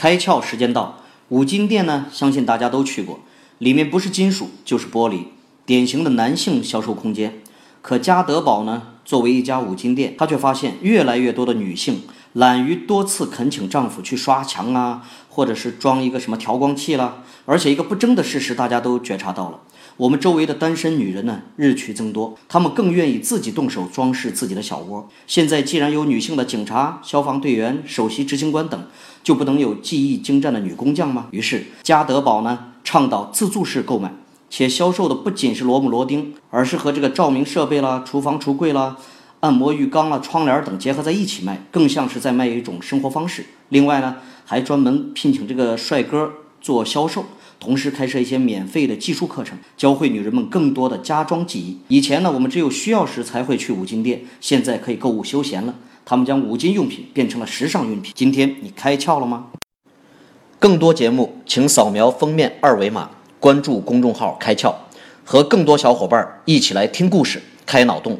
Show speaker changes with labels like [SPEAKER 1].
[SPEAKER 1] 开窍时间到，五金店呢，相信大家都去过，里面不是金属就是玻璃，典型的男性销售空间。可家得宝呢，作为一家五金店，他却发现越来越多的女性懒于多次恳请丈夫去刷墙啊，或者是装一个什么调光器啦，而且一个不争的事实，大家都觉察到了。我们周围的单身女人呢，日趋增多，她们更愿意自己动手装饰自己的小窝。现在既然有女性的警察、消防队员、首席执行官等，就不能有技艺精湛的女工匠吗？于是家得宝呢，倡导自助式购买，且销售的不仅是螺母螺钉，而是和这个照明设备啦、厨房橱柜啦、按摩浴缸啊、窗帘等结合在一起卖，更像是在卖一种生活方式。另外呢，还专门聘请这个帅哥做销售。同时开设一些免费的技术课程，教会女人们更多的家装技艺。以前呢，我们只有需要时才会去五金店，现在可以购物休闲了。他们将五金用品变成了时尚用品。今天你开窍了吗？更多节目，请扫描封面二维码，关注公众号“开窍”，和更多小伙伴一起来听故事、开脑洞。